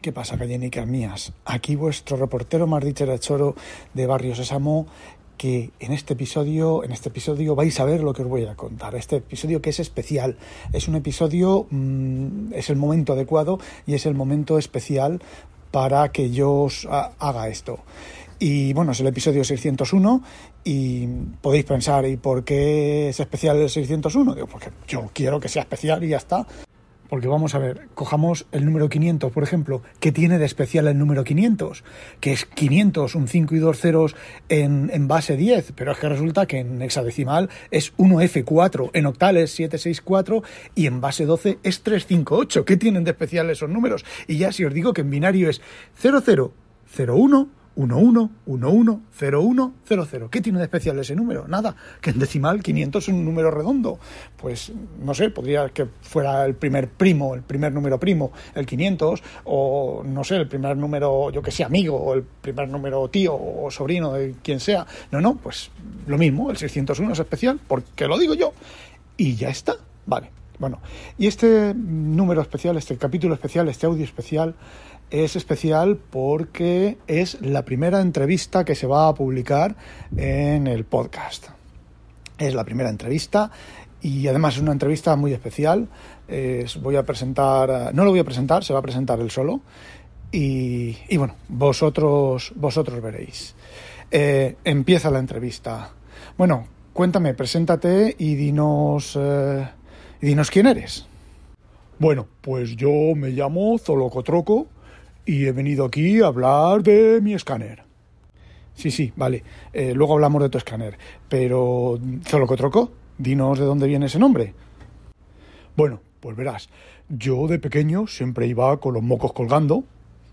¿Qué pasa, gallinicas mías? Aquí vuestro reportero más Choro de Barrio Sésamo que en este episodio, en este episodio vais a ver lo que os voy a contar. Este episodio que es especial, es un episodio, mmm, es el momento adecuado y es el momento especial para que yo os haga esto. Y bueno, es el episodio 601 y podéis pensar, ¿y por qué es especial el 601? Digo, porque yo quiero que sea especial y ya está. Porque vamos a ver, cojamos el número 500, por ejemplo. ¿Qué tiene de especial el número 500? Que es 500, un 5 y dos ceros en, en base 10, pero es que resulta que en hexadecimal es 1F4, en octal es 764 y en base 12 es 358. ¿Qué tienen de especial esos números? Y ya si os digo que en binario es 0001 11010100. ¿Qué tiene de especial ese número? Nada, que en decimal 500 es un número redondo. Pues no sé, podría que fuera el primer primo, el primer número primo, el 500, o no sé, el primer número, yo que sé, amigo, o el primer número tío o sobrino de quien sea. No, no, pues lo mismo, el 601 es especial, porque lo digo yo. Y ya está. Vale. Bueno, y este número especial, este capítulo especial, este audio especial, es especial porque es la primera entrevista que se va a publicar en el podcast. Es la primera entrevista y además es una entrevista muy especial. voy a presentar, no lo voy a presentar, se va a presentar él solo. Y, bueno, vosotros, vosotros veréis. Eh, empieza la entrevista. Bueno, cuéntame, preséntate y dinos, eh, y dinos quién eres. Bueno, pues yo me llamo Zolocotroco y he venido aquí a hablar de mi escáner. Sí, sí, vale. Eh, luego hablamos de tu escáner. Pero, troco dinos de dónde viene ese nombre. Bueno, pues verás, yo de pequeño siempre iba con los mocos colgando.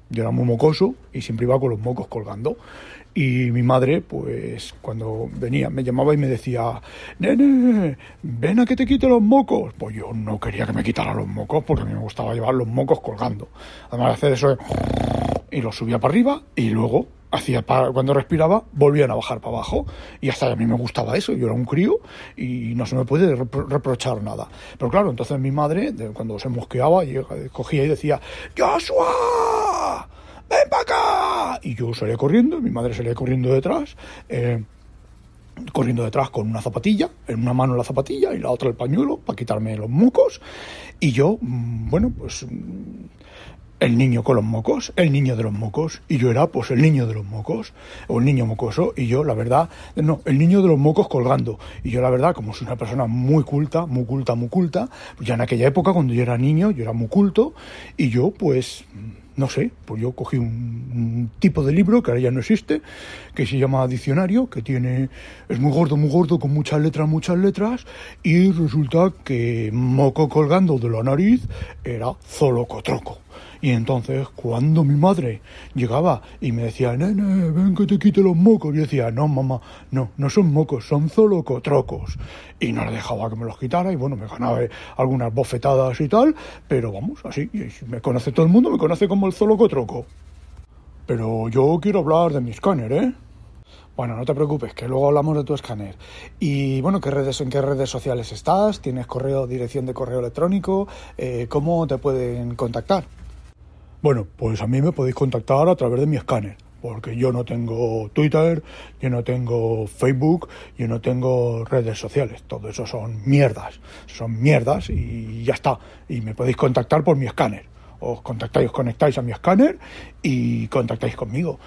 Yo era muy mocoso y siempre iba con los mocos colgando. Y mi madre, pues cuando venía, me llamaba y me decía, nene, ven a que te quite los mocos. Pues yo no quería que me quitara los mocos porque a mí me gustaba llevar los mocos colgando. Además de hacer eso, y los subía para arriba y luego hacía para, cuando respiraba volvían a bajar para abajo y hasta a mí me gustaba eso yo era un crío y no se me puede reprochar nada pero claro entonces mi madre cuando se mosqueaba cogía y decía Joshua ven para acá. Y yo salía corriendo, mi madre salía corriendo detrás, eh, corriendo detrás con una zapatilla, en una mano la zapatilla y la otra el pañuelo para quitarme los mocos. Y yo, mm, bueno, pues mm, el niño con los mocos, el niño de los mocos, y yo era pues el niño de los mocos, o el niño mocoso, y yo la verdad, no, el niño de los mocos colgando, y yo la verdad, como soy una persona muy culta, muy culta, muy culta, pues ya en aquella época cuando yo era niño, yo era muy culto, y yo pues no sé, pues yo cogí un, tipo de libro que ahora ya no existe, que se llama diccionario, que tiene, es muy gordo, muy gordo, con muchas letras, muchas letras, y resulta que moco colgando de la nariz era zolocotroco. Y entonces, cuando mi madre llegaba y me decía, nene, ven que te quite los mocos, yo decía, no, mamá, no, no son mocos, son zolocotrocos. Y no le dejaba que me los quitara, y bueno, me ganaba algunas bofetadas y tal, pero vamos, así, me conoce todo el mundo, me conoce como el zolocotroco. Pero yo quiero hablar de mi escáner, ¿eh? Bueno, no te preocupes, que luego hablamos de tu escáner. Y bueno, ¿qué redes, ¿en qué redes sociales estás? ¿Tienes correo, dirección de correo electrónico? Eh, ¿Cómo te pueden contactar? Bueno, pues a mí me podéis contactar a través de mi escáner, porque yo no tengo Twitter, yo no tengo Facebook, yo no tengo redes sociales. Todo eso son mierdas, son mierdas y ya está. Y me podéis contactar por mi escáner os contactáis, os conectáis a mi escáner y contactáis conmigo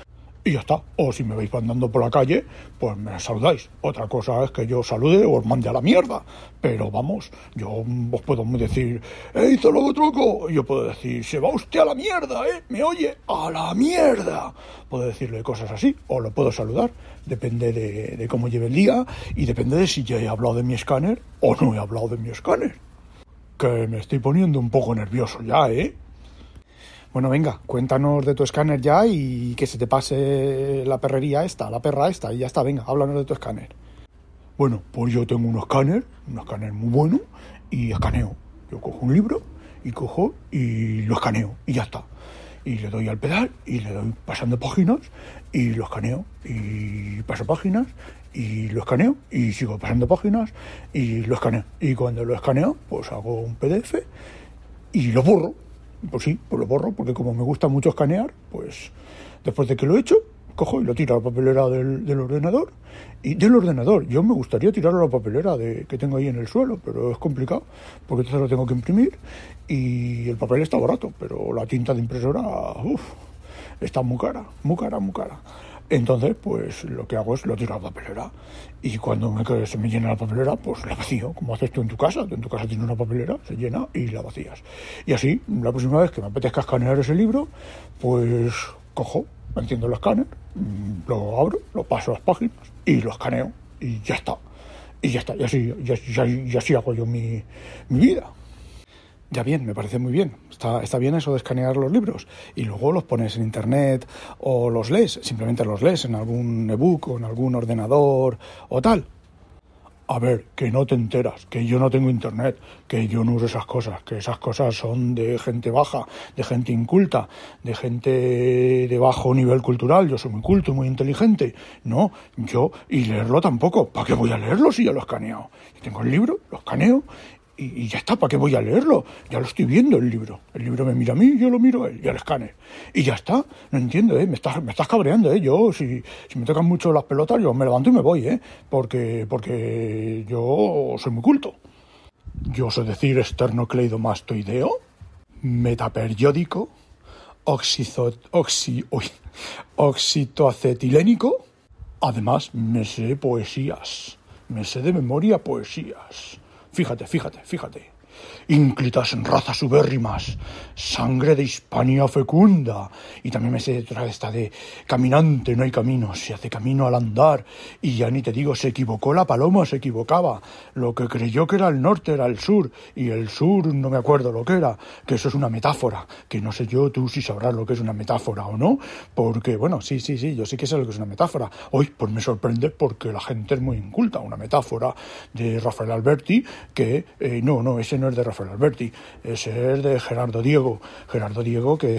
y ya está. O si me veis andando por la calle, pues me saludáis. Otra cosa es que yo salude o os mande a la mierda. Pero vamos, yo os puedo decir, ¡Ey, loco truco! Yo puedo decir, se va usted a la mierda, ¿eh? ¿Me oye? ¡A la mierda! Puedo decirle cosas así, o lo puedo saludar. Depende de, de cómo lleve el día y depende de si ya he hablado de mi escáner o no he hablado de mi escáner. Que me estoy poniendo un poco nervioso ya, ¿eh? Bueno, venga, cuéntanos de tu escáner ya y que se te pase la perrería esta, la perra esta, y ya está, venga, háblanos de tu escáner. Bueno, pues yo tengo un escáner, un escáner muy bueno, y escaneo. Yo cojo un libro y cojo y lo escaneo, y ya está. Y le doy al pedal y le doy pasando páginas y lo escaneo y paso páginas y lo escaneo y sigo pasando páginas y lo escaneo. Y cuando lo escaneo, pues hago un PDF y lo borro pues sí, pues lo borro, porque como me gusta mucho escanear, pues después de que lo he hecho, cojo y lo tiro a la papelera del, ordenador. Y del ordenador, yo me gustaría tirarlo a la papelera de, que tengo ahí en el suelo, pero es complicado, porque entonces lo tengo que imprimir y el papel está barato, pero la tinta de impresora, uff, está muy cara, muy cara, muy cara. Entonces, pues lo que hago es lo tiro a la papelera. Y cuando me, se me llena la papelera, pues la vacío, como haces tú en tu casa. en tu casa tienes una papelera, se llena y la vacías. Y así, la próxima vez que me apetezca escanear ese libro, pues cojo, enciendo el escáner, mm, lo abro, lo paso las páginas y lo escaneo. Y ya está. Y ya está. Y así, y así, hago yo mi, mi vida. Ya bien, me parece muy bien. Está, está, bien eso de escanear los libros y luego los pones en internet o los lees, simplemente los lees en algún ebook o en algún ordenador o tal. A ver, que no te enteras, que yo no tengo internet, que yo no uso esas cosas, que esas cosas son de gente baja, de gente inculta, de gente de bajo nivel cultural. Yo soy muy culto, muy inteligente. No, yo, y leerlo tampoco. ¿Para qué voy a leerlo si ya lo he escaneado? tengo el libro, lo escaneo y, ya está, ¿para qué voy a leerlo? Ya lo estoy viendo el libro. El libro me mira a mí, yo lo miro a él, y al escáner. Y ya está, no entiendo, ¿eh? Me estás, me estás cabreando, ¿eh? Yo, si, si me tocan mucho las pelotas, yo me levanto y me voy, ¿eh? Porque, porque yo soy muy culto. Yo sé decir esternocleidomastoideo, metaperiódico, oxizo, oxi, oxitoacetilénico. Además, me sé poesías. Me sé de memoria poesías. في خدع في خدع في خدع ínclitas en razas ubérrimas, sangre de Hispania fecunda. Y también me sé otra esta de caminante no hay camino, se hace camino al andar. Y ya ni te digo, se equivocó la paloma, se equivocaba. Lo que creyó que era el norte era el sur, y el sur no me acuerdo lo que era, que eso es una metáfora, que no sé yo tú si sabrás lo que es una metáfora o no, porque bueno, sí, sí, sí, yo sí que sé lo que es una metáfora. Hoy pues me sorprende porque la gente es muy inculta, una metáfora de Rafael Alberti, que eh, no, no, ese no es de Rafael Alberti, ese es de Gerardo Diego. Gerardo Diego que...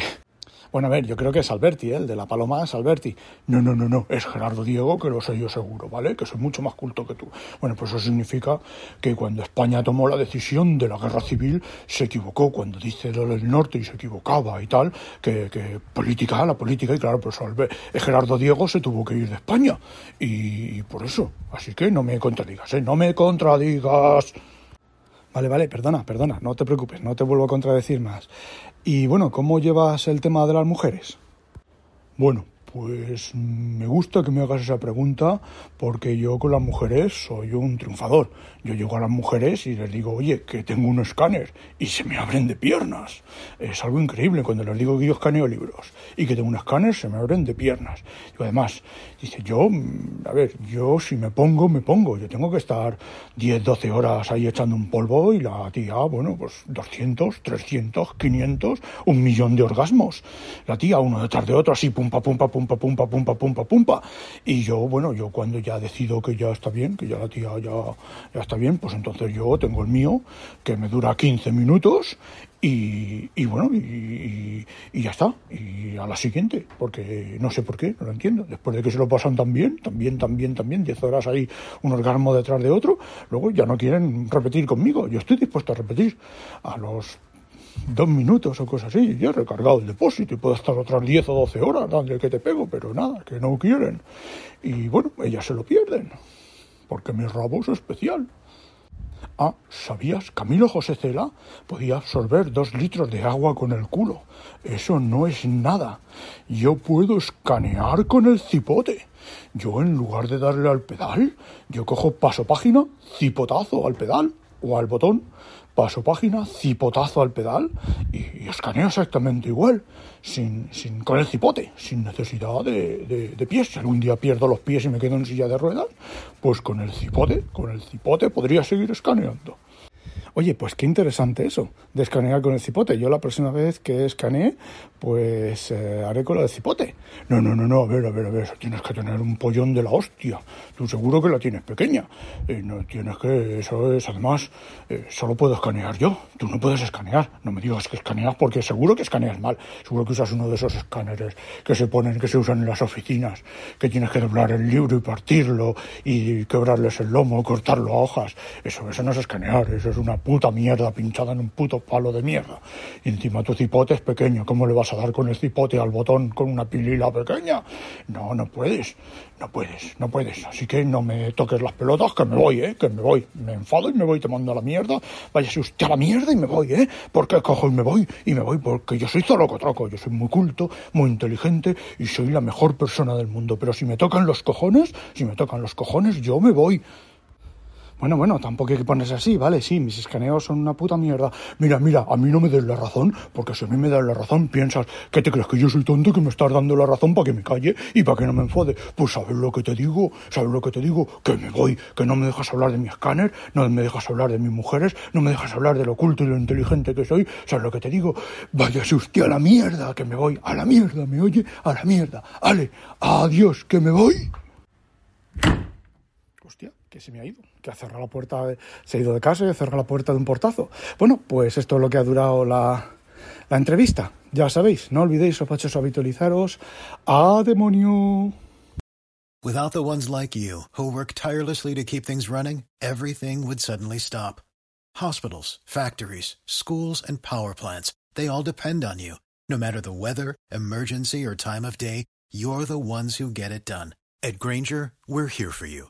Bueno, a ver, yo creo que es Alberti, ¿eh? el de la paloma es Alberti. No, no, no, no, es Gerardo Diego, que lo sé yo seguro, ¿vale? Que soy mucho más culto que tú. Bueno, pues eso significa que cuando España tomó la decisión de la guerra civil, se equivocó cuando dice del norte y se equivocaba y tal, que, que política, la política, y claro, pues Gerardo Diego se tuvo que ir de España. Y, y por eso, así que no me contradigas, ¿eh? No me contradigas. Vale, vale, perdona, perdona, no te preocupes, no te vuelvo a contradecir más. Y bueno, ¿cómo llevas el tema de las mujeres? Bueno, pues me gusta que me hagas esa pregunta porque yo con las mujeres soy un triunfador. Yo llego a las mujeres y les digo, oye, que tengo un escáner y se me abren de piernas. Es algo increíble cuando les digo que yo escaneo libros y que tengo un escáner, se me abren de piernas. Y además, dice, yo, a ver, yo si me pongo, me pongo. Yo tengo que estar 10, 12 horas ahí echando un polvo y la tía, bueno, pues 200, 300, 500, un millón de orgasmos. La tía, uno detrás de otro, así, pumpa, pumpa, pumpa pumpa, pumpa, pumpa, pumpa, Y yo, bueno, yo cuando ya decido que ya está bien, que ya la tía ya, ya está bien, pues entonces yo tengo el mío, que me dura 15 minutos, y, y, bueno, y, y, ya está. Y a la siguiente, porque no sé por qué, no lo entiendo. Después de que se lo pasan tan bien, tan bien, tan bien, tan bien, 10 horas ahí, un orgasmo detrás de otro, luego ya no quieren repetir conmigo. Yo estoy dispuesto a repetir. A los dos minutos o cosas así, ya he recargado el depósito y puedo estar otras 10 o 12 horas dando que te pego, pero nada, que no quieren. Y bueno, ellas se lo pierden, porque mi rabo es especial. Ah, ¿sabías? Camilo José Cela podía absorber dos litros de agua con el culo. Eso no es nada. Yo puedo escanear con el cipote. Yo en lugar de darle al pedal, yo cojo paso página, cipotazo al pedal o al botón, paso página, cipotazo al pedal y, escaneo exactamente igual, sin, sin, con el cipote, sin necesidad de, de, de, pies. Si algún día pierdo los pies y me quedo en silla de ruedas, pues con el cipote, con el cipote podría seguir escaneando. Oye, pues qué interesante eso, de escanear con el cipote. Yo la próxima vez que escanee, pues eh, haré con lo del cipote. No, no, no, no, a ver, a ver, a ver, tienes que tener un pollón de la hostia. Tú seguro que la tienes pequeña. Eh, no tienes que, eso es, además, eh, solo puedo escanear yo. Tú no puedes escanear. No me digas que escaneas porque seguro que escaneas mal. Seguro que usas uno de esos escáneres que se ponen, que se usan en las oficinas, que tienes que doblar el libro y partirlo y quebrarles el lomo, cortarlo a hojas. Eso, eso no es escanear, eso es una puta mierda pinchada en un puto palo de mierda. Y encima tu cipote es pequeño. ¿Cómo le vas a dar con el cipote al botón con una pilila pequeña? No, no puedes. No puedes, no puedes. Así que no me toques las pelotas, que me voy, ¿eh? Que me voy. Me enfado y me voy, te mando a la mierda. Váyase usted a la mierda y me voy, ¿eh? Porque cojo y me voy. Y me voy porque yo soy troco. Yo soy muy culto, muy inteligente y soy la mejor persona del mundo. Pero si me tocan los cojones, si me tocan los cojones, yo me voy. Bueno, bueno, tampoco hay que ponerse así, ¿vale? Sí, mis escaneos son una puta mierda. Mira, mira, a mí no me des la razón, porque si a mí me das la razón, piensas que te crees que yo soy tonto que me estás dando la razón para que me calle y para que no me enfade. Pues sabes lo que te digo, sabes lo que te digo, que me voy, que no me dejas hablar de mi escáner, no me dejas hablar de mis mujeres, no me dejas hablar de lo oculto y lo inteligente que soy, sabes lo que te digo, váyase usted a la mierda, que me voy, a la mierda, me oye, a la mierda, ale, adiós, que me voy. Hostia, que se me ha ido que ha cerrado la puerta, se ha ido de casa y ha cerrado la puerta de un portazo. Bueno, pues esto es lo que ha durado la, la entrevista. Ya sabéis, no olvidéis, sospechosos, habitualizaros. ¡A demonio! Without the ones like you, who work tirelessly to keep things running, everything would suddenly stop. Hospitals, factories, schools, and power plants, they all depend on you. No matter the weather, emergency, or time of day, you're the ones who get it done. At Granger, we're here for you